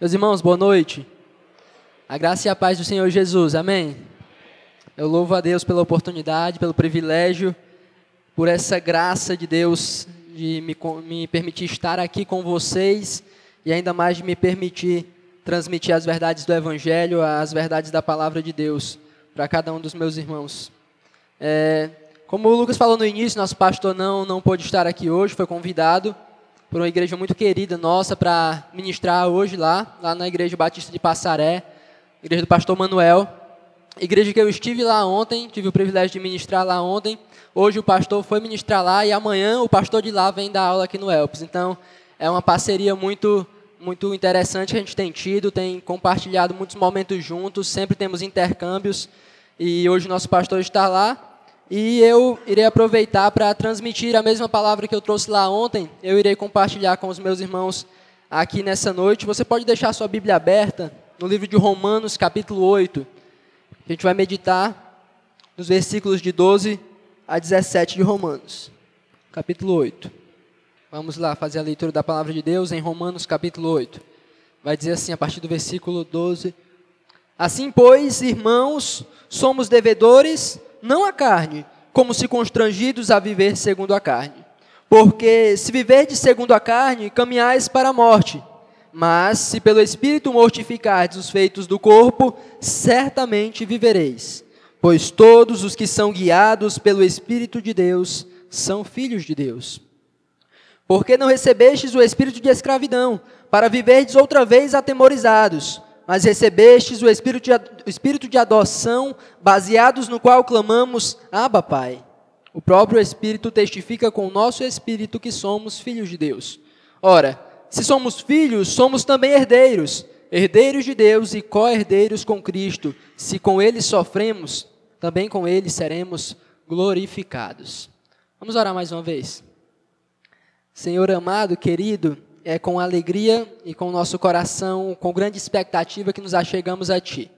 Meus irmãos, boa noite. A graça e a paz do Senhor Jesus, amém? Eu louvo a Deus pela oportunidade, pelo privilégio, por essa graça de Deus de me, me permitir estar aqui com vocês e ainda mais de me permitir transmitir as verdades do Evangelho, as verdades da palavra de Deus para cada um dos meus irmãos. É, como o Lucas falou no início, nosso pastor não, não pôde estar aqui hoje, foi convidado por uma igreja muito querida nossa para ministrar hoje lá, lá na Igreja Batista de Passaré, igreja do pastor Manuel. Igreja que eu estive lá ontem, tive o privilégio de ministrar lá ontem. Hoje o pastor foi ministrar lá e amanhã o pastor de lá vem dar aula aqui no Elpis. Então, é uma parceria muito muito interessante que a gente tem tido, tem compartilhado muitos momentos juntos, sempre temos intercâmbios. E hoje o nosso pastor está lá e eu irei aproveitar para transmitir a mesma palavra que eu trouxe lá ontem. Eu irei compartilhar com os meus irmãos aqui nessa noite. Você pode deixar sua Bíblia aberta no livro de Romanos, capítulo 8. A gente vai meditar nos versículos de 12 a 17 de Romanos, capítulo 8. Vamos lá fazer a leitura da palavra de Deus em Romanos, capítulo 8. Vai dizer assim, a partir do versículo 12: Assim, pois, irmãos, somos devedores não a carne, como se constrangidos a viver segundo a carne. Porque se viverdes segundo a carne, caminhais para a morte. Mas se pelo Espírito mortificardes os feitos do corpo, certamente vivereis. Pois todos os que são guiados pelo Espírito de Deus são filhos de Deus. Porque não recebestes o espírito de escravidão, para viverdes outra vez atemorizados, mas recebestes o espírito de, o espírito de adoção, baseados no qual clamamos: Abba, Pai. O próprio Espírito testifica com o nosso espírito que somos filhos de Deus. Ora, se somos filhos, somos também herdeiros, herdeiros de Deus e co-herdeiros com Cristo. Se com ele sofremos, também com ele seremos glorificados. Vamos orar mais uma vez. Senhor amado, querido, é com alegria e com o nosso coração, com grande expectativa que nos achegamos a Ti.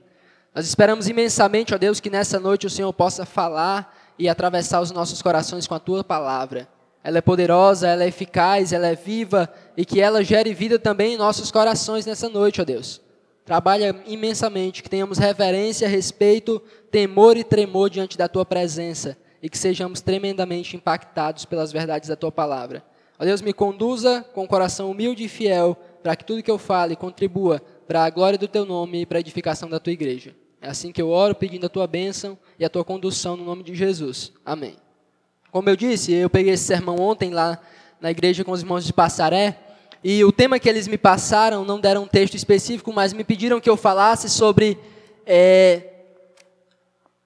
Nós esperamos imensamente, ó Deus, que nessa noite o Senhor possa falar e atravessar os nossos corações com a Tua palavra. Ela é poderosa, ela é eficaz, ela é viva e que ela gere vida também em nossos corações nessa noite, ó Deus. Trabalha imensamente, que tenhamos reverência, respeito, temor e tremor diante da Tua presença e que sejamos tremendamente impactados pelas verdades da Tua palavra. Ó Deus, me conduza com um coração humilde e fiel, para que tudo que eu fale contribua para a glória do Teu nome e para a edificação da Tua igreja. É assim que eu oro, pedindo a Tua bênção e a Tua condução no nome de Jesus. Amém. Como eu disse, eu peguei esse sermão ontem lá na igreja com os irmãos de Passaré, e o tema que eles me passaram, não deram um texto específico, mas me pediram que eu falasse sobre é,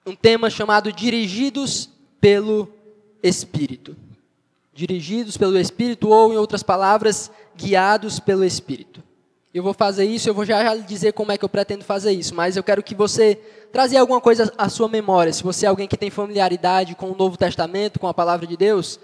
um tema chamado Dirigidos pelo Espírito dirigidos pelo Espírito, ou, em outras palavras, guiados pelo Espírito. Eu vou fazer isso, eu vou já, já dizer como é que eu pretendo fazer isso, mas eu quero que você trazer alguma coisa à sua memória. Se você é alguém que tem familiaridade com o Novo Testamento, com a palavra de Deus,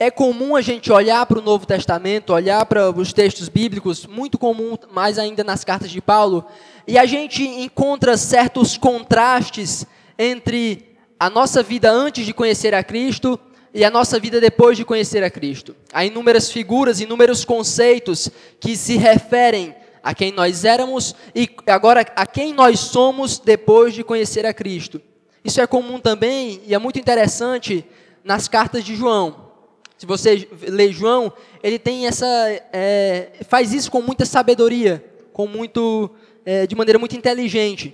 é comum a gente olhar para o Novo Testamento, olhar para os textos bíblicos, muito comum, mais ainda nas cartas de Paulo, e a gente encontra certos contrastes entre a nossa vida antes de conhecer a Cristo e a nossa vida depois de conhecer a Cristo. Há inúmeras figuras, inúmeros conceitos que se referem a quem nós éramos e agora a quem nós somos depois de conhecer a Cristo. Isso é comum também e é muito interessante nas cartas de João. Se você lê João, ele tem essa, é, faz isso com muita sabedoria, com muito, é, de maneira muito inteligente.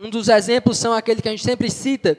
Um dos exemplos são aquele que a gente sempre cita,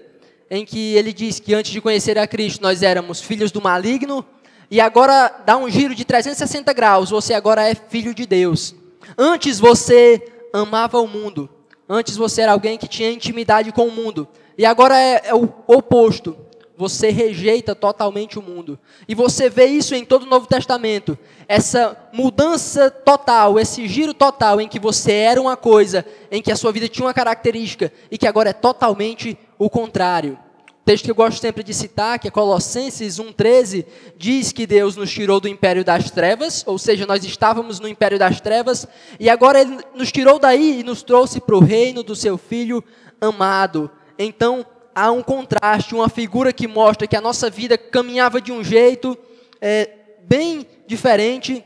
em que ele diz que antes de conhecer a Cristo nós éramos filhos do maligno, e agora dá um giro de 360 graus, você agora é filho de Deus. Antes você amava o mundo, antes você era alguém que tinha intimidade com o mundo, e agora é, é o oposto. Você rejeita totalmente o mundo. E você vê isso em todo o Novo Testamento. Essa mudança total, esse giro total em que você era uma coisa, em que a sua vida tinha uma característica e que agora é totalmente o contrário. O texto que eu gosto sempre de citar, que é Colossenses 1,13, diz que Deus nos tirou do império das trevas, ou seja, nós estávamos no império das trevas, e agora Ele nos tirou daí e nos trouxe para o reino do Seu Filho amado. Então, há um contraste, uma figura que mostra que a nossa vida caminhava de um jeito é, bem diferente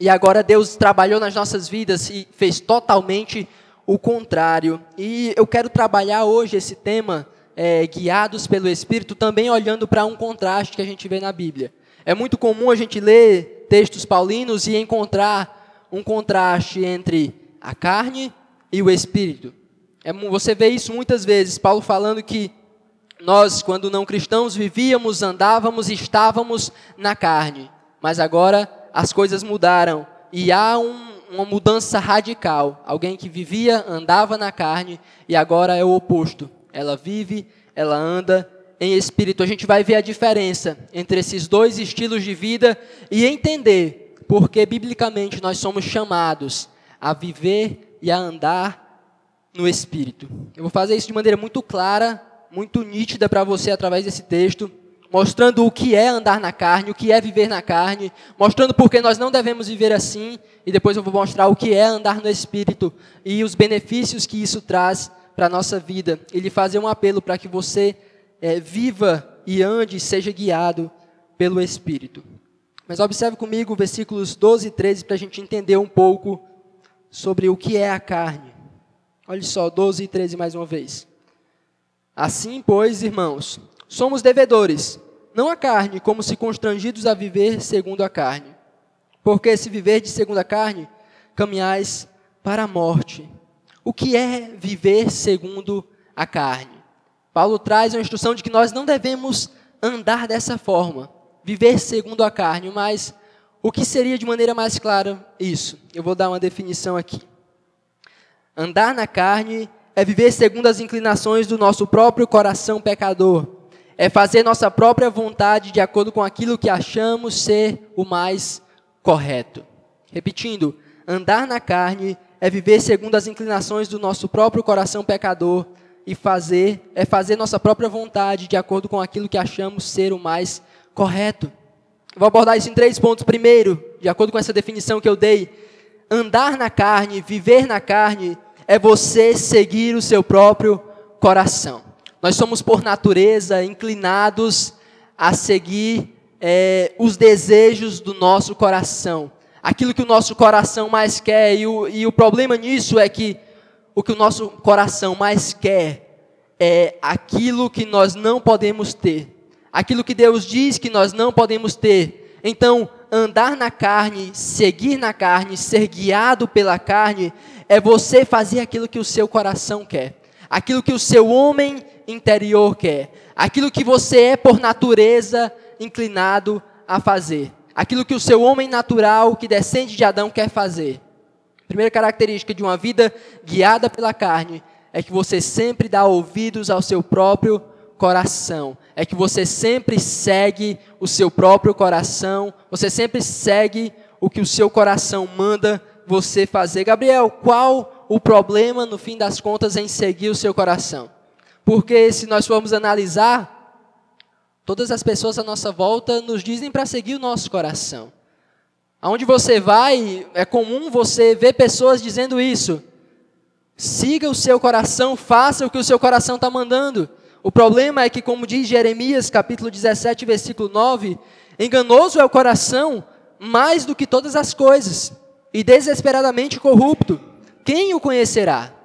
e agora Deus trabalhou nas nossas vidas e fez totalmente o contrário. E eu quero trabalhar hoje esse tema, é, guiados pelo Espírito, também olhando para um contraste que a gente vê na Bíblia. É muito comum a gente ler textos paulinos e encontrar um contraste entre a carne e o Espírito. É, você vê isso muitas vezes, Paulo falando que nós, quando não cristãos, vivíamos, andávamos, estávamos na carne, mas agora as coisas mudaram e há um, uma mudança radical. Alguém que vivia, andava na carne e agora é o oposto. Ela vive, ela anda em espírito. A gente vai ver a diferença entre esses dois estilos de vida e entender porque biblicamente nós somos chamados a viver e a andar no espírito. Eu vou fazer isso de maneira muito clara, muito nítida para você através desse texto mostrando o que é andar na carne, o que é viver na carne, mostrando por que nós não devemos viver assim, e depois eu vou mostrar o que é andar no Espírito e os benefícios que isso traz para a nossa vida. E lhe fazer um apelo para que você é, viva e ande seja guiado pelo Espírito. Mas observe comigo versículos 12 e 13 para a gente entender um pouco sobre o que é a carne. Olha só, 12 e 13 mais uma vez. Assim, pois, irmãos, Somos devedores, não a carne, como se constrangidos a viver segundo a carne. Porque se viver de segundo a carne, caminhais para a morte. O que é viver segundo a carne? Paulo traz a instrução de que nós não devemos andar dessa forma, viver segundo a carne, mas o que seria de maneira mais clara isso? Eu vou dar uma definição aqui. Andar na carne é viver segundo as inclinações do nosso próprio coração pecador é fazer nossa própria vontade de acordo com aquilo que achamos ser o mais correto. Repetindo, andar na carne é viver segundo as inclinações do nosso próprio coração pecador e fazer é fazer nossa própria vontade de acordo com aquilo que achamos ser o mais correto. Vou abordar isso em três pontos. Primeiro, de acordo com essa definição que eu dei, andar na carne, viver na carne, é você seguir o seu próprio coração. Nós somos, por natureza, inclinados a seguir é, os desejos do nosso coração. Aquilo que o nosso coração mais quer. E o, e o problema nisso é que o que o nosso coração mais quer é aquilo que nós não podemos ter. Aquilo que Deus diz que nós não podemos ter. Então, andar na carne, seguir na carne, ser guiado pela carne, é você fazer aquilo que o seu coração quer. Aquilo que o seu homem interior quer, aquilo que você é por natureza inclinado a fazer, aquilo que o seu homem natural que descende de Adão quer fazer. Primeira característica de uma vida guiada pela carne é que você sempre dá ouvidos ao seu próprio coração. É que você sempre segue o seu próprio coração, você sempre segue o que o seu coração manda você fazer. Gabriel, qual o problema no fim das contas em seguir o seu coração? Porque se nós formos analisar, todas as pessoas à nossa volta nos dizem para seguir o nosso coração. Aonde você vai, é comum você ver pessoas dizendo isso. Siga o seu coração, faça o que o seu coração está mandando. O problema é que, como diz Jeremias, capítulo 17, versículo 9, enganoso é o coração mais do que todas as coisas, e desesperadamente corrupto. Quem o conhecerá?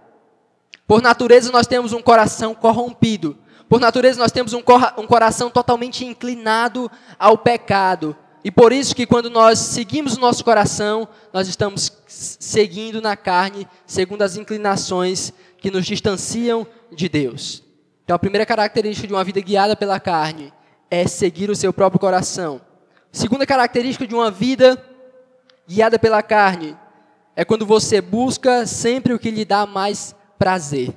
Por natureza, nós temos um coração corrompido. Por natureza, nós temos um, um coração totalmente inclinado ao pecado. E por isso que quando nós seguimos o nosso coração, nós estamos seguindo na carne, segundo as inclinações que nos distanciam de Deus. Então, a primeira característica de uma vida guiada pela carne é seguir o seu próprio coração. Segunda característica de uma vida guiada pela carne é quando você busca sempre o que lhe dá mais prazer.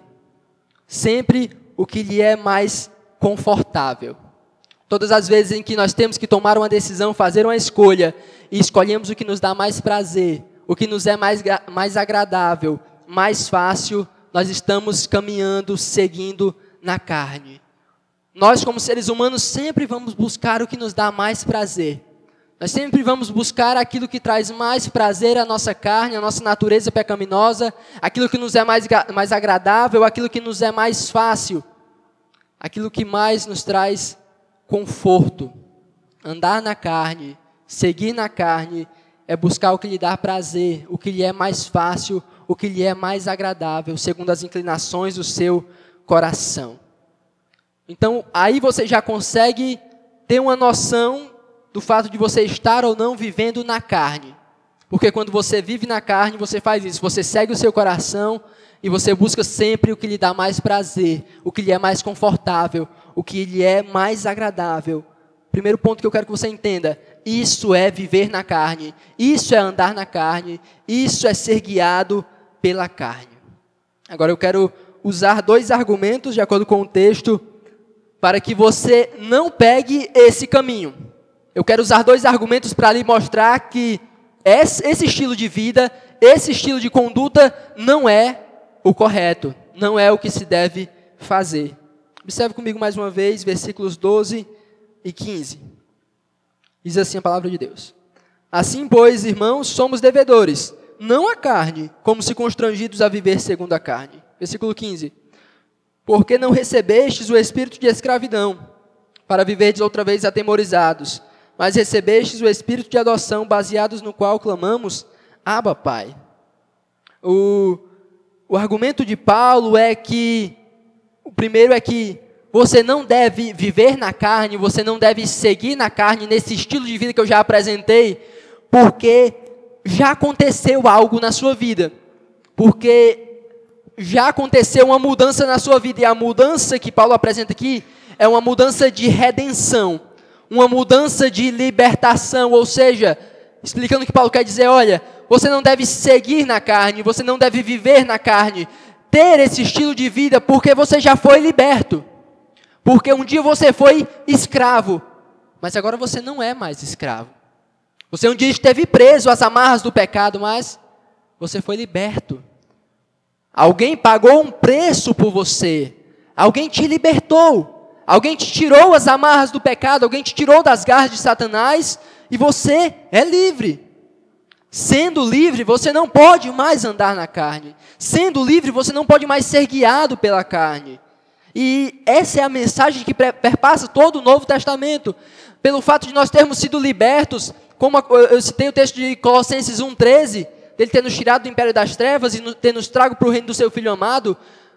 Sempre o que lhe é mais confortável. Todas as vezes em que nós temos que tomar uma decisão, fazer uma escolha, e escolhemos o que nos dá mais prazer, o que nos é mais, mais agradável, mais fácil, nós estamos caminhando, seguindo na carne. Nós, como seres humanos, sempre vamos buscar o que nos dá mais prazer. Nós sempre vamos buscar aquilo que traz mais prazer à nossa carne, à nossa natureza pecaminosa, aquilo que nos é mais, mais agradável, aquilo que nos é mais fácil, aquilo que mais nos traz conforto. Andar na carne, seguir na carne, é buscar o que lhe dá prazer, o que lhe é mais fácil, o que lhe é mais agradável, segundo as inclinações do seu coração. Então, aí você já consegue ter uma noção do fato de você estar ou não vivendo na carne. Porque quando você vive na carne, você faz isso, você segue o seu coração e você busca sempre o que lhe dá mais prazer, o que lhe é mais confortável, o que lhe é mais agradável. Primeiro ponto que eu quero que você entenda: isso é viver na carne, isso é andar na carne, isso é ser guiado pela carne. Agora eu quero usar dois argumentos, de acordo com o texto, para que você não pegue esse caminho. Eu quero usar dois argumentos para lhe mostrar que esse estilo de vida, esse estilo de conduta não é o correto, não é o que se deve fazer. Observe comigo mais uma vez, versículos 12 e 15. Diz assim a palavra de Deus: Assim, pois, irmãos, somos devedores, não a carne, como se constrangidos a viver segundo a carne. Versículo 15. Porque não recebestes o espírito de escravidão, para viverdes outra vez atemorizados, mas recebestes o espírito de adoção, baseados no qual clamamos, Abba, Pai. O, o argumento de Paulo é que, o primeiro é que você não deve viver na carne, você não deve seguir na carne nesse estilo de vida que eu já apresentei, porque já aconteceu algo na sua vida. Porque já aconteceu uma mudança na sua vida, e a mudança que Paulo apresenta aqui é uma mudança de redenção, uma mudança de libertação, ou seja, explicando o que Paulo quer dizer, olha, você não deve seguir na carne, você não deve viver na carne, ter esse estilo de vida, porque você já foi liberto. Porque um dia você foi escravo, mas agora você não é mais escravo. Você um dia esteve preso às amarras do pecado, mas você foi liberto. Alguém pagou um preço por você. Alguém te libertou. Alguém te tirou as amarras do pecado. Alguém te tirou das garras de Satanás. E você é livre. Sendo livre, você não pode mais andar na carne. Sendo livre, você não pode mais ser guiado pela carne. E essa é a mensagem que perpassa todo o Novo Testamento. Pelo fato de nós termos sido libertos, como eu citei o texto de Colossenses 1,13, dele ter nos tirado do império das trevas e ter nos trago para o reino do seu filho amado,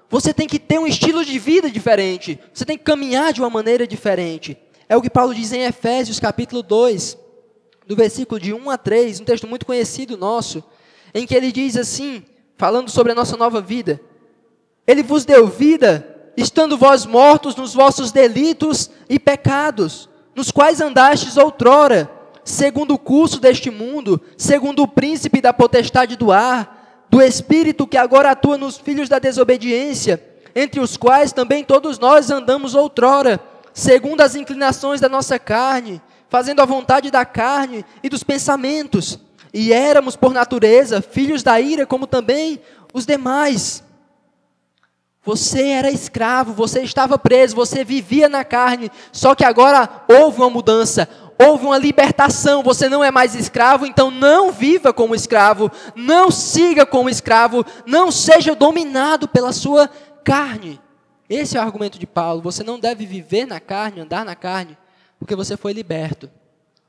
você tem que ter um estilo de vida diferente. Você tem que caminhar de uma maneira diferente. É o que Paulo diz em Efésios capítulo 2, do versículo de 1 a 3, um texto muito conhecido nosso, em que ele diz assim, falando sobre a nossa nova vida: Ele vos deu vida, estando vós mortos nos vossos delitos e pecados, nos quais andastes outrora segundo o curso deste mundo, segundo o príncipe da potestade do ar, do espírito que agora atua nos filhos da desobediência, entre os quais também todos nós andamos outrora, segundo as inclinações da nossa carne, fazendo a vontade da carne e dos pensamentos, e éramos por natureza filhos da ira, como também os demais. Você era escravo, você estava preso, você vivia na carne, só que agora houve uma mudança, houve uma libertação, você não é mais escravo, então não viva como escravo, não siga como escravo, não seja dominado pela sua carne. Esse é o argumento de Paulo. Você não deve viver na carne, andar na carne, porque você foi liberto.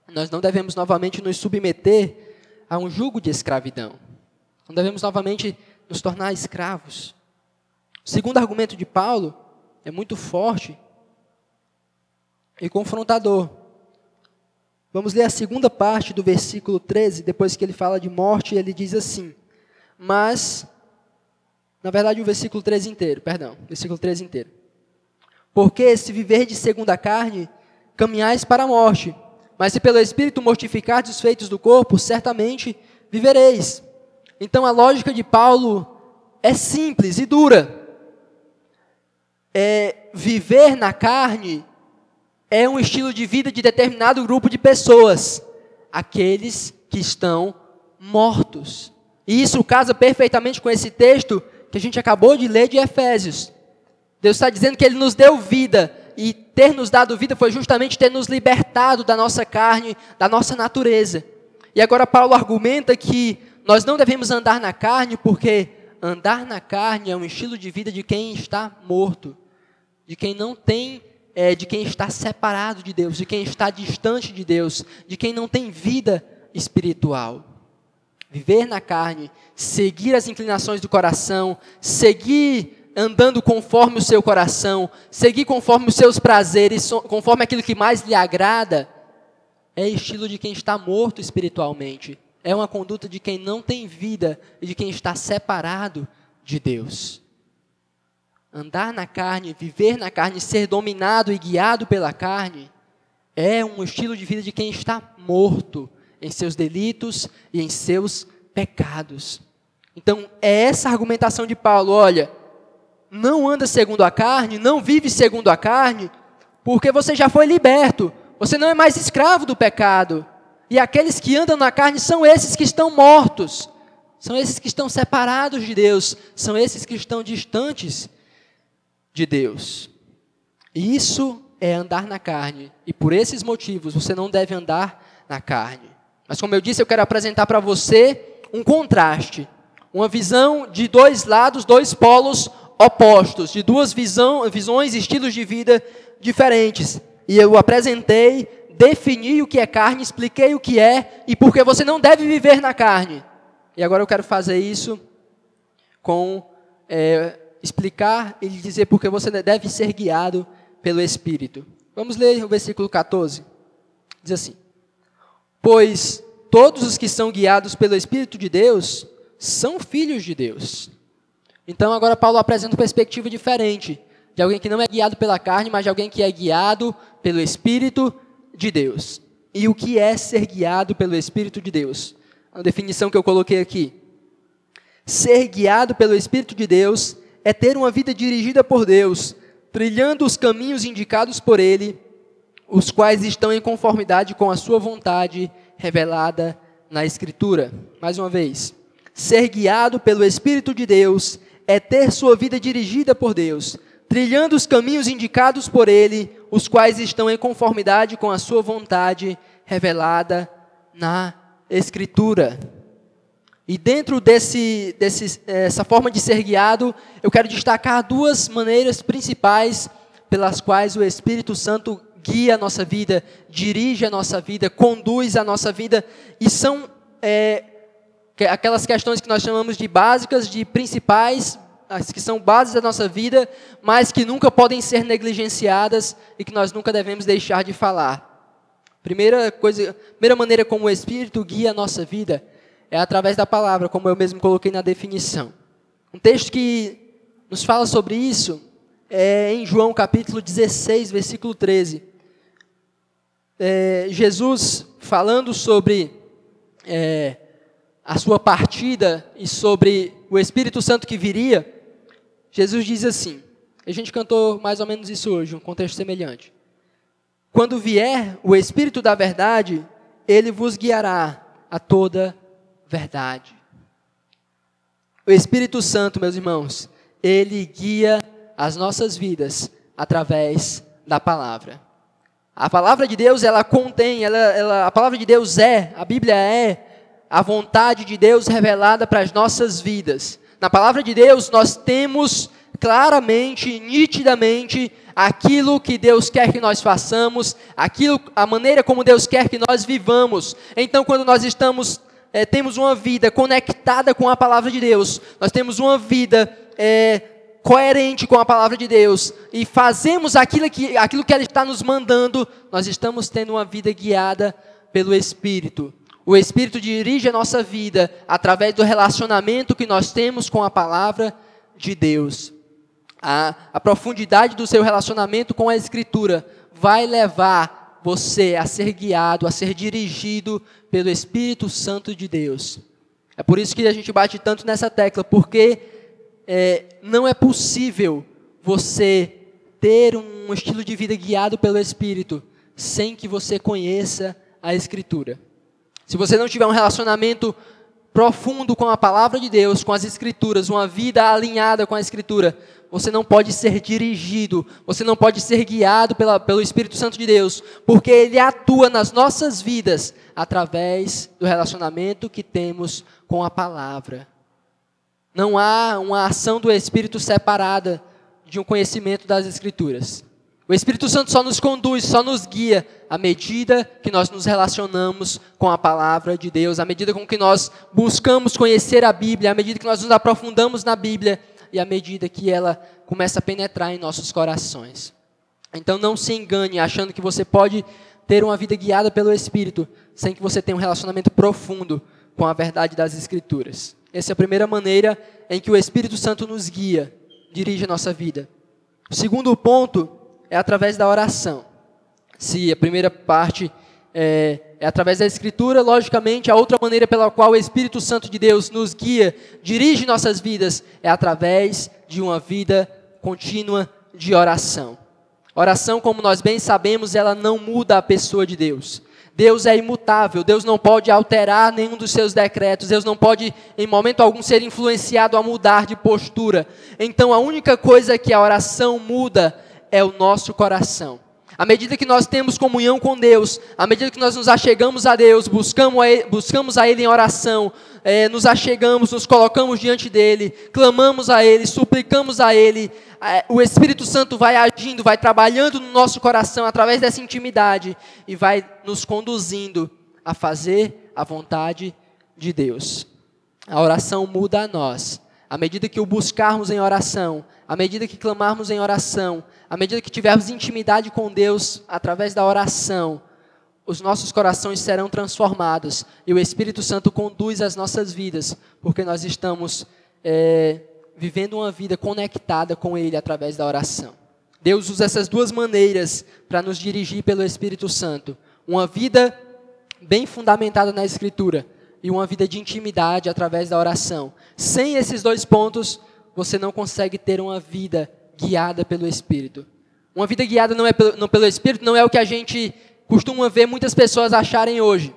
Nós não devemos novamente nos submeter a um jugo de escravidão. Não devemos novamente nos tornar escravos. O segundo argumento de Paulo é muito forte e confrontador. Vamos ler a segunda parte do versículo 13, depois que ele fala de morte, ele diz assim: Mas, na verdade, o versículo 13 inteiro, perdão, versículo 13 inteiro. Porque se viver de segunda carne, caminhais para a morte, mas se pelo Espírito mortificardes os feitos do corpo, certamente vivereis. Então a lógica de Paulo é simples e dura. É, viver na carne é um estilo de vida de determinado grupo de pessoas, aqueles que estão mortos. E isso casa perfeitamente com esse texto que a gente acabou de ler de Efésios. Deus está dizendo que Ele nos deu vida, e ter nos dado vida foi justamente ter nos libertado da nossa carne, da nossa natureza. E agora Paulo argumenta que nós não devemos andar na carne, porque andar na carne é um estilo de vida de quem está morto, de quem não tem é, de quem está separado de Deus, de quem está distante de Deus, de quem não tem vida espiritual. viver na carne, seguir as inclinações do coração, seguir andando conforme o seu coração, seguir conforme os seus prazeres, conforme aquilo que mais lhe agrada, é estilo de quem está morto espiritualmente. É uma conduta de quem não tem vida e de quem está separado de Deus. Andar na carne, viver na carne, ser dominado e guiado pela carne, é um estilo de vida de quem está morto em seus delitos e em seus pecados. Então, é essa argumentação de Paulo: olha, não anda segundo a carne, não vive segundo a carne, porque você já foi liberto, você não é mais escravo do pecado. E aqueles que andam na carne são esses que estão mortos, são esses que estão separados de Deus, são esses que estão distantes de Deus. E isso é andar na carne, e por esses motivos você não deve andar na carne. Mas como eu disse, eu quero apresentar para você um contraste, uma visão de dois lados, dois polos opostos, de duas visão, visões, estilos de vida diferentes. E eu apresentei, defini o que é carne, expliquei o que é e porque você não deve viver na carne. E agora eu quero fazer isso com é, explicar e dizer porque você deve ser guiado pelo Espírito. Vamos ler o versículo 14. Diz assim: Pois todos os que são guiados pelo Espírito de Deus são filhos de Deus. Então agora Paulo apresenta uma perspectiva diferente de alguém que não é guiado pela carne, mas de alguém que é guiado pelo Espírito de Deus. E o que é ser guiado pelo Espírito de Deus? A definição que eu coloquei aqui. Ser guiado pelo Espírito de Deus é ter uma vida dirigida por Deus, trilhando os caminhos indicados por Ele os quais estão em conformidade com a sua vontade revelada na Escritura. Mais uma vez, ser guiado pelo Espírito de Deus é ter sua vida dirigida por Deus, trilhando os caminhos indicados por Ele, os quais estão em conformidade com a sua vontade revelada na Escritura. E dentro desse, desse, essa forma de ser guiado, eu quero destacar duas maneiras principais pelas quais o Espírito Santo guia a nossa vida, dirige a nossa vida, conduz a nossa vida, e são é, aquelas questões que nós chamamos de básicas, de principais, as que são bases da nossa vida, mas que nunca podem ser negligenciadas e que nós nunca devemos deixar de falar. Primeira coisa, primeira maneira como o Espírito guia a nossa vida é através da palavra, como eu mesmo coloquei na definição. Um texto que nos fala sobre isso é em João capítulo 16, versículo 13 é, Jesus falando sobre é, a sua partida e sobre o Espírito Santo que viria, Jesus diz assim, a gente cantou mais ou menos isso hoje, um contexto semelhante. Quando vier o Espírito da verdade, ele vos guiará a toda verdade. O Espírito Santo, meus irmãos, ele guia as nossas vidas através da palavra. A palavra de Deus, ela contém, ela, ela, a palavra de Deus é, a Bíblia é a vontade de Deus revelada para as nossas vidas. Na palavra de Deus, nós temos claramente, nitidamente, aquilo que Deus quer que nós façamos, aquilo, a maneira como Deus quer que nós vivamos. Então, quando nós estamos, é, temos uma vida conectada com a palavra de Deus, nós temos uma vida é, coerente com a palavra de Deus e fazemos aquilo que, aquilo que ela está nos mandando, nós estamos tendo uma vida guiada pelo Espírito. O Espírito dirige a nossa vida através do relacionamento que nós temos com a palavra de Deus. A, a profundidade do seu relacionamento com a Escritura vai levar você a ser guiado, a ser dirigido pelo Espírito Santo de Deus. É por isso que a gente bate tanto nessa tecla, porque é, não é possível você ter um estilo de vida guiado pelo Espírito sem que você conheça a Escritura. Se você não tiver um relacionamento profundo com a palavra de Deus, com as Escrituras, uma vida alinhada com a Escritura, você não pode ser dirigido, você não pode ser guiado pela, pelo Espírito Santo de Deus, porque Ele atua nas nossas vidas através do relacionamento que temos com a palavra. Não há uma ação do Espírito separada de um conhecimento das Escrituras. O Espírito Santo só nos conduz, só nos guia à medida que nós nos relacionamos com a palavra de Deus, à medida com que nós buscamos conhecer a Bíblia, à medida que nós nos aprofundamos na Bíblia e à medida que ela começa a penetrar em nossos corações. Então não se engane achando que você pode ter uma vida guiada pelo Espírito sem que você tenha um relacionamento profundo com a verdade das Escrituras. Essa é a primeira maneira em que o Espírito Santo nos guia, dirige a nossa vida. O segundo ponto é através da oração. Se a primeira parte é, é, através da Escritura, logicamente, a outra maneira pela qual o Espírito Santo de Deus nos guia, dirige nossas vidas, é através de uma vida contínua de oração. Oração, como nós bem sabemos, ela não muda a pessoa de Deus. Deus é imutável, Deus não pode alterar nenhum dos seus decretos, Deus não pode, em momento algum, ser influenciado a mudar de postura. Então, a única coisa que a oração muda é o nosso coração. À medida que nós temos comunhão com Deus, à medida que nós nos achegamos a Deus, buscamos a Ele, buscamos a ele em oração, é, nos achegamos, nos colocamos diante dEle, clamamos a Ele, suplicamos a Ele, é, o Espírito Santo vai agindo, vai trabalhando no nosso coração através dessa intimidade e vai nos conduzindo a fazer a vontade de Deus. A oração muda a nós. À medida que o buscarmos em oração, à medida que clamarmos em oração, à medida que tivermos intimidade com Deus através da oração, os nossos corações serão transformados e o Espírito Santo conduz as nossas vidas, porque nós estamos é, vivendo uma vida conectada com Ele através da oração. Deus usa essas duas maneiras para nos dirigir pelo Espírito Santo: uma vida bem fundamentada na Escritura e uma vida de intimidade através da oração. Sem esses dois pontos, você não consegue ter uma vida guiada pelo Espírito. Uma vida guiada não é pelo, não pelo Espírito, não é o que a gente costuma ver muitas pessoas acharem hoje.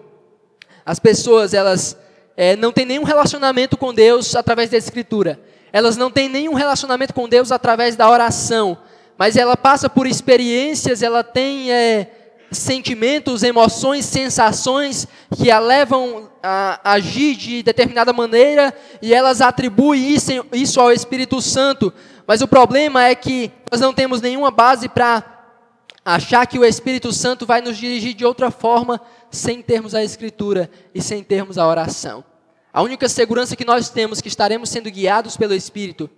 As pessoas, elas é, não têm nenhum relacionamento com Deus através da Escritura. Elas não têm nenhum relacionamento com Deus através da oração. Mas ela passa por experiências, ela tem é, sentimentos, emoções, sensações que a levam a agir de determinada maneira e elas atribuem isso, ao Espírito Santo. Mas o problema é que nós não temos nenhuma base para achar que o Espírito Santo vai nos dirigir de outra forma sem termos a Escritura e sem termos a oração. A única segurança que nós temos que estaremos sendo guiados pelo Espírito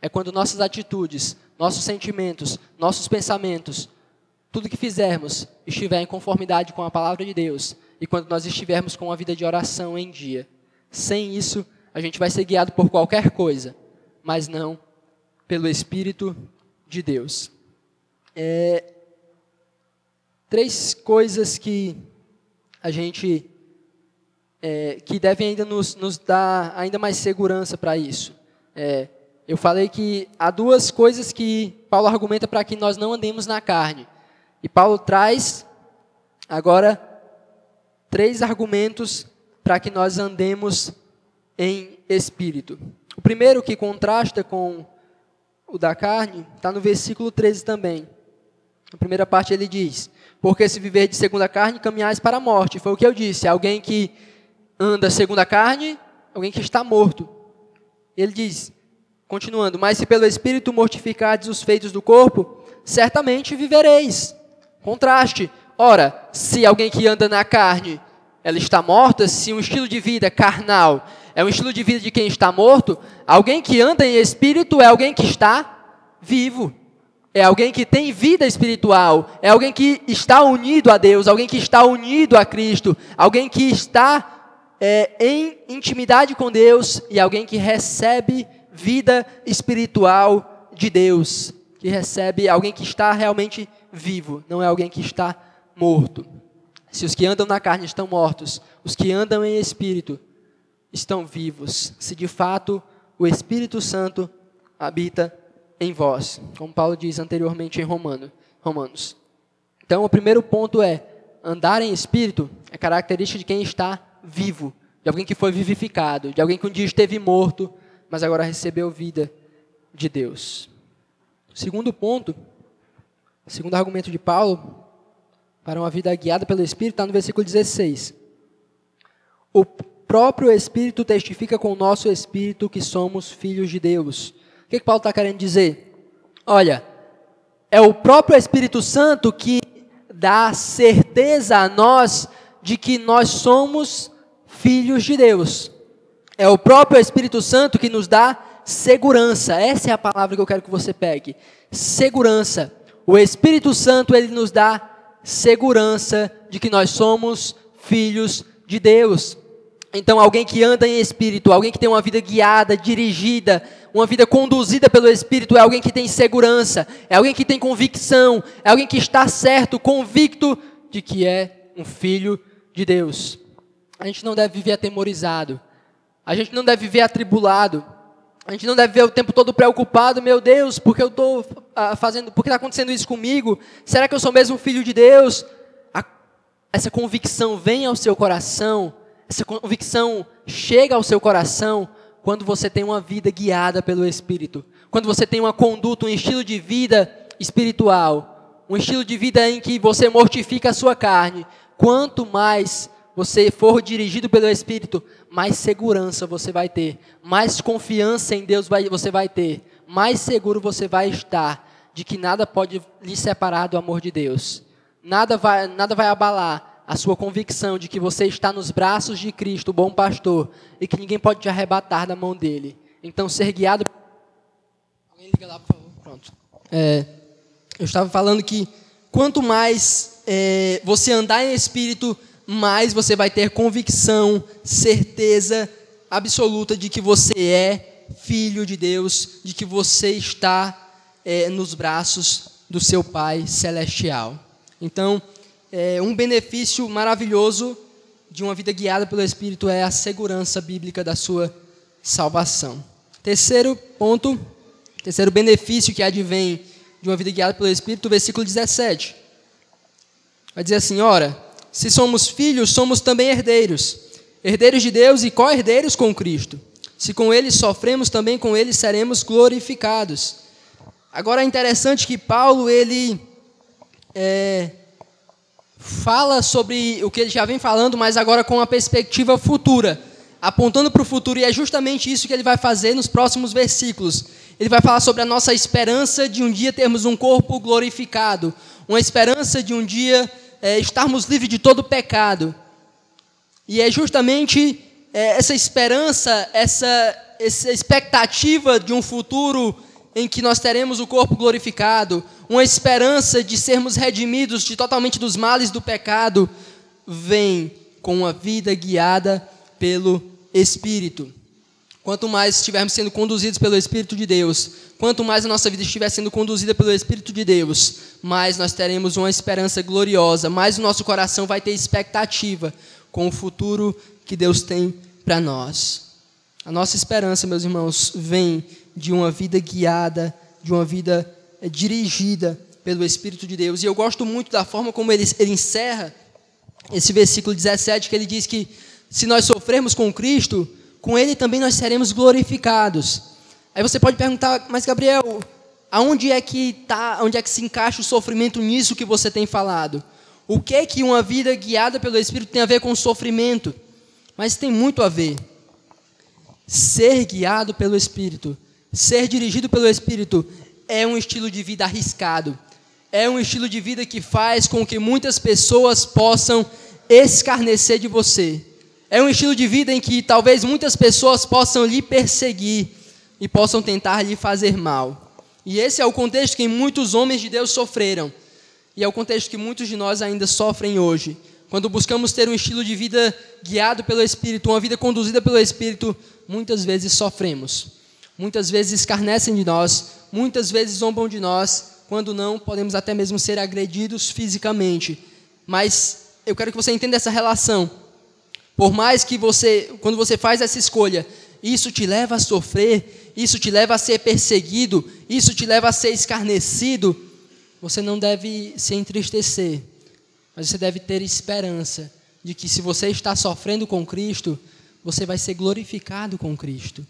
é quando nossas atitudes, nossos sentimentos, nossos pensamentos, tudo que fizermos estiver em conformidade com a palavra de Deus e quando nós estivermos com uma vida de oração em dia. Sem isso, a gente vai ser guiado por qualquer coisa, mas não pelo Espírito de Deus. É, três coisas que a gente é, que devem ainda nos, nos, dar ainda mais segurança para isso. É, eu falei que há duas coisas que Paulo argumenta para que nós não andemos na carne. E Paulo traz agora três argumentos para que nós andemos em espírito. O primeiro que contrasta com o da carne, está no versículo 13 também. Na primeira parte ele diz: Porque se viver de segunda carne, caminhais para a morte. Foi o que eu disse. Alguém que anda segundo a carne, alguém que está morto. Ele diz, continuando: Mas se pelo Espírito mortificardes os feitos do corpo, certamente vivereis. Contraste. Ora, se alguém que anda na carne, ela está morta, se um estilo de vida carnal é um estilo de vida de quem está morto, alguém que anda em espírito é alguém que está vivo. É alguém que tem vida espiritual, é alguém que está unido a Deus, alguém que está unido a Cristo, alguém que está é, em intimidade com Deus e alguém que recebe vida espiritual de Deus, que recebe alguém que está realmente vivo, não é alguém que está morto. Se os que andam na carne estão mortos, os que andam em espírito estão vivos, se de fato o Espírito Santo habita em vós, como Paulo diz anteriormente em Romano, Romanos. Então, o primeiro ponto é: andar em espírito é característica de quem está vivo, de alguém que foi vivificado, de alguém que um dia esteve morto, mas agora recebeu vida de Deus. O segundo ponto, o segundo argumento de Paulo para uma vida guiada pelo Espírito está no versículo 16. O próprio Espírito testifica com o nosso Espírito que somos filhos de Deus. O que, que Paulo está querendo dizer? Olha, é o próprio Espírito Santo que dá certeza a nós de que nós somos filhos de Deus. É o próprio Espírito Santo que nos dá segurança. Essa é a palavra que eu quero que você pegue. Segurança. O Espírito Santo ele nos dá segurança de que nós somos filhos de Deus. Então, alguém que anda em espírito, alguém que tem uma vida guiada, dirigida, uma vida conduzida pelo Espírito, é alguém que tem segurança, é alguém que tem convicção, é alguém que está certo, convicto de que é um filho de Deus. A gente não deve viver atemorizado, a gente não deve viver atribulado, a gente não deve viver o tempo todo preocupado, meu Deus, porque eu estou ah, fazendo, porque está acontecendo isso comigo? Será que eu sou mesmo filho de Deus? A, essa convicção vem ao seu coração essa convicção chega ao seu coração quando você tem uma vida guiada pelo Espírito. Quando você tem uma conduta, um estilo de vida espiritual. Um estilo de vida em que você mortifica a sua carne. Quanto mais você for dirigido pelo Espírito, mais segurança você vai ter. Mais confiança em Deus vai, você vai ter. Mais seguro você vai estar de que nada pode lhe separar do amor de Deus. Nada vai, nada vai abalar a sua convicção de que você está nos braços de Cristo, o bom pastor, e que ninguém pode te arrebatar da mão dele. Então, ser guiado. Alguém liga lá, por favor. Pronto. É, eu estava falando que quanto mais é, você andar em espírito, mais você vai ter convicção, certeza absoluta de que você é filho de Deus, de que você está é, nos braços do seu Pai celestial. Então, é, um benefício maravilhoso de uma vida guiada pelo Espírito é a segurança bíblica da sua salvação. Terceiro ponto, terceiro benefício que advém de uma vida guiada pelo Espírito, versículo 17. Vai dizer assim: Ora, se somos filhos, somos também herdeiros, herdeiros de Deus e co-herdeiros com Cristo. Se com ele sofremos, também com ele seremos glorificados. Agora é interessante que Paulo, ele é, fala sobre o que ele já vem falando, mas agora com uma perspectiva futura, apontando para o futuro, e é justamente isso que ele vai fazer nos próximos versículos. Ele vai falar sobre a nossa esperança de um dia termos um corpo glorificado, uma esperança de um dia é, estarmos livres de todo pecado. E é justamente essa esperança, essa, essa expectativa de um futuro em que nós teremos o corpo glorificado, uma esperança de sermos redimidos de totalmente dos males do pecado, vem com uma vida guiada pelo Espírito. Quanto mais estivermos sendo conduzidos pelo Espírito de Deus, quanto mais a nossa vida estiver sendo conduzida pelo Espírito de Deus, mais nós teremos uma esperança gloriosa, mais o nosso coração vai ter expectativa com o futuro que Deus tem para nós. A nossa esperança, meus irmãos, vem de uma vida guiada, de uma vida é, dirigida pelo Espírito de Deus. E eu gosto muito da forma como ele, ele encerra esse versículo 17, que ele diz que se nós sofrermos com Cristo, com Ele também nós seremos glorificados. Aí você pode perguntar, mas Gabriel, aonde é que tá, onde é que se encaixa o sofrimento nisso que você tem falado? O que é que uma vida guiada pelo Espírito tem a ver com sofrimento? Mas tem muito a ver. Ser guiado pelo Espírito Ser dirigido pelo Espírito é um estilo de vida arriscado. É um estilo de vida que faz com que muitas pessoas possam escarnecer de você. É um estilo de vida em que talvez muitas pessoas possam lhe perseguir e possam tentar lhe fazer mal. E esse é o contexto que muitos homens de Deus sofreram. E é o contexto que muitos de nós ainda sofrem hoje. Quando buscamos ter um estilo de vida guiado pelo Espírito, uma vida conduzida pelo Espírito, muitas vezes sofremos muitas vezes escarnecem de nós, muitas vezes zombam de nós, quando não, podemos até mesmo ser agredidos fisicamente. Mas eu quero que você entenda essa relação. Por mais que você, quando você faz essa escolha, isso te leva a sofrer, isso te leva a ser perseguido, isso te leva a ser escarnecido, você não deve se entristecer, mas você deve ter esperança de que se você está sofrendo com Cristo, você vai ser glorificado com Cristo.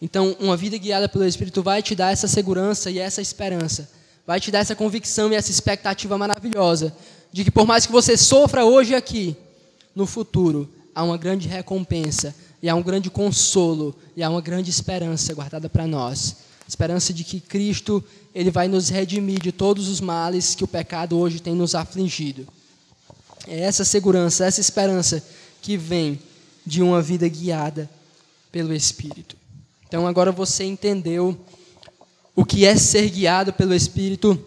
Então, uma vida guiada pelo Espírito vai te dar essa segurança e essa esperança. Vai te dar essa convicção e essa expectativa maravilhosa de que por mais que você sofra hoje aqui, no futuro há uma grande recompensa e há um grande consolo e há uma grande esperança guardada para nós. Esperança de que Cristo ele vai nos redimir de todos os males que o pecado hoje tem nos afligido. É essa segurança, essa esperança que vem de uma vida guiada pelo Espírito. Então agora você entendeu o que é ser guiado pelo Espírito,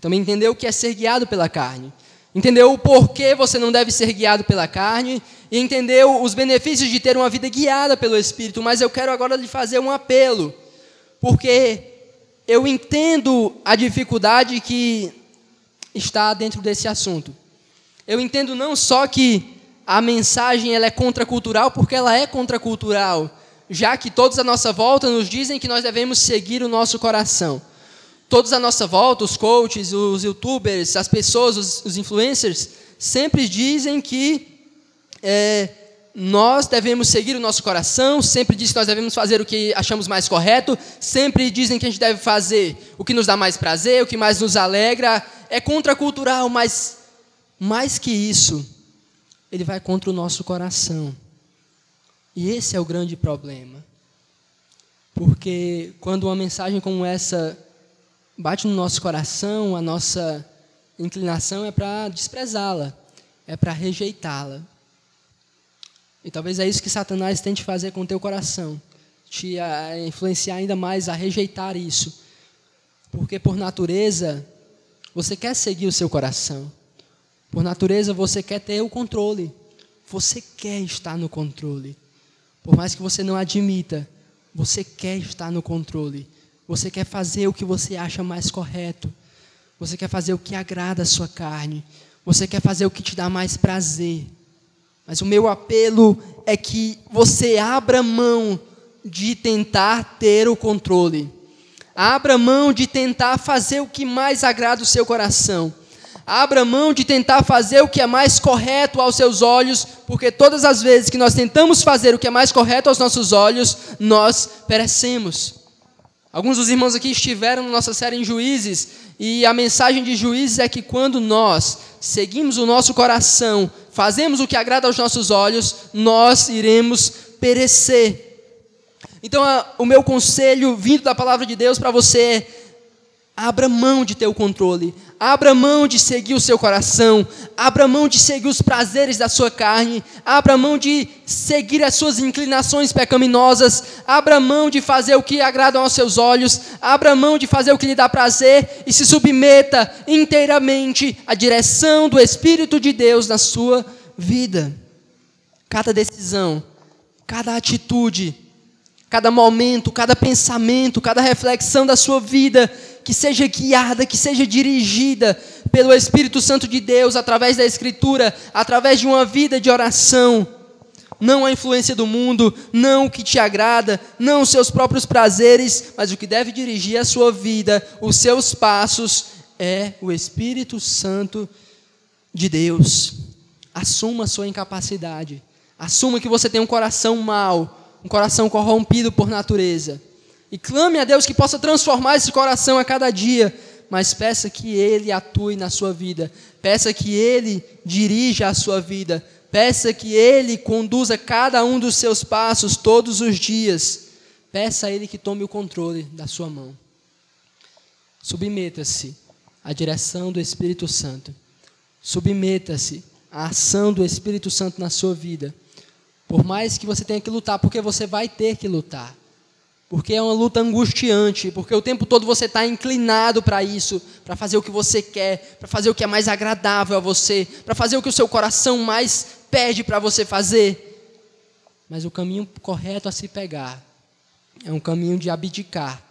também entendeu o que é ser guiado pela carne. Entendeu o porquê você não deve ser guiado pela carne e entendeu os benefícios de ter uma vida guiada pelo Espírito, mas eu quero agora lhe fazer um apelo, porque eu entendo a dificuldade que está dentro desse assunto. Eu entendo não só que a mensagem ela é contracultural, porque ela é contracultural, já que todos à nossa volta nos dizem que nós devemos seguir o nosso coração. Todos à nossa volta, os coaches, os youtubers, as pessoas, os, influencers, sempre dizem que é, nós devemos seguir o nosso coração, sempre dizem que nós devemos fazer o que achamos mais correto, sempre dizem que a gente deve fazer o que nos dá mais prazer, o que mais nos alegra. É contracultural, mas mais que isso, ele vai contra o nosso coração. E esse é o grande problema. Porque quando uma mensagem como essa bate no nosso coração, a nossa inclinação é para desprezá-la, é para rejeitá-la. E talvez é isso que Satanás tente fazer com o teu coração, te influenciar ainda mais a rejeitar isso. Porque por natureza, você quer seguir o seu coração. Por natureza, você quer ter o controle. Você quer estar no controle. Por mais que você não admita, você quer estar no controle. Você quer fazer o que você acha mais correto. Você quer fazer o que agrada a sua carne. Você quer fazer o que te dá mais prazer. Mas o meu apelo é que você abra mão de tentar ter o controle. Abra mão de tentar fazer o que mais agrada o seu coração. Abra mão de tentar fazer o que é mais correto aos seus olhos, porque todas as vezes que nós tentamos fazer o que é mais correto aos nossos olhos, nós perecemos. Alguns dos irmãos aqui estiveram na nossa série em Juízes, e a mensagem de Juízes é que quando nós seguimos o nosso coração, fazemos o que agrada aos nossos olhos, nós iremos perecer. Então, o meu conselho vindo da palavra de Deus para você é: abra mão de ter o controle, Abra mão de seguir o seu coração, abra mão de seguir os prazeres da sua carne, abra mão de seguir as suas inclinações pecaminosas, abra mão de fazer o que agrada aos seus olhos, abra mão de fazer o que lhe dá prazer e se submeta inteiramente à direção do Espírito de Deus na sua vida. Cada decisão, cada atitude, cada momento, cada pensamento, cada reflexão da sua vida que seja guiada, que seja dirigida pelo Espírito Santo de Deus, através da Escritura, através de uma vida de oração. Não a influência do mundo, não o que te agrada, não os seus próprios prazeres, mas o que deve dirigir a sua vida, os seus passos, é o Espírito Santo de Deus. Assuma a sua incapacidade. Assuma que você tem um coração mau, um coração corrompido por natureza. E clame a Deus que possa transformar esse coração a cada dia, mas peça que Ele atue na sua vida, peça que Ele dirija a sua vida, peça que Ele conduza cada um dos seus passos todos os dias, peça a Ele que tome o controle da sua mão. Submeta-se à direção do Espírito Santo, submeta-se à ação do Espírito Santo na sua vida, por mais que você tenha que lutar, porque você vai ter que lutar porque é uma luta angustiante, porque o tempo todo você está inclinado para isso, para fazer o que você quer, para fazer o que é mais agradável a você, para fazer o que o seu coração mais pede para você fazer. Mas o caminho correto a se pegar é um caminho de abdicar,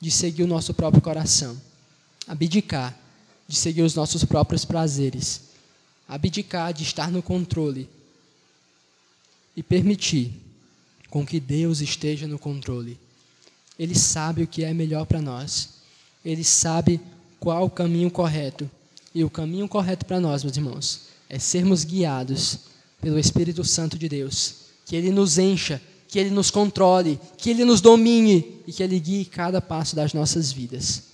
de seguir o nosso próprio coração, abdicar, de seguir os nossos próprios prazeres, abdicar de estar no controle e permitir com que Deus esteja no controle. Ele sabe o que é melhor para nós. Ele sabe qual o caminho correto. E o caminho correto para nós, meus irmãos, é sermos guiados pelo Espírito Santo de Deus. Que Ele nos encha, que Ele nos controle, que Ele nos domine e que Ele guie cada passo das nossas vidas.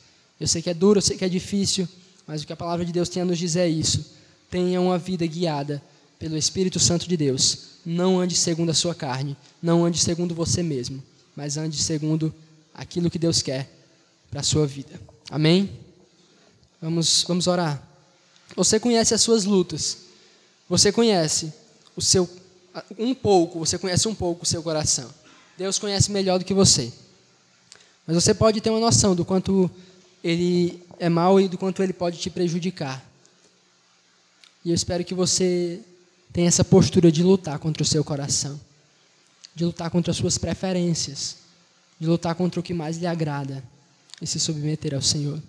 Eu sei que é duro, eu sei que é difícil, mas o que a palavra de Deus tem a nos dizer é isso. Tenha uma vida guiada pelo Espírito Santo de Deus. Não ande segundo a sua carne, não ande segundo você mesmo, mas ande segundo aquilo que Deus quer para a sua vida. Amém? Vamos, vamos orar. Você conhece as suas lutas. Você conhece o seu um pouco, você conhece um pouco o seu coração. Deus conhece melhor do que você. Mas você pode ter uma noção do quanto ele é mau e do quanto ele pode te prejudicar. E eu espero que você tenha essa postura de lutar contra o seu coração, de lutar contra as suas preferências, de lutar contra o que mais lhe agrada e se submeter ao Senhor.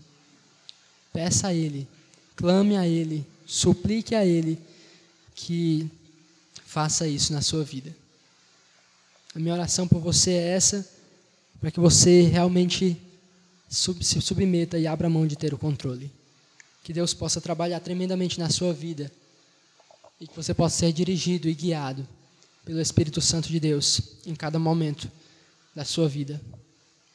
Peça a Ele, clame a Ele, suplique a Ele que faça isso na sua vida. A minha oração por você é essa, para que você realmente se submeta e abra mão de ter o controle. Que Deus possa trabalhar tremendamente na sua vida e que você possa ser dirigido e guiado pelo Espírito Santo de Deus em cada momento da sua vida.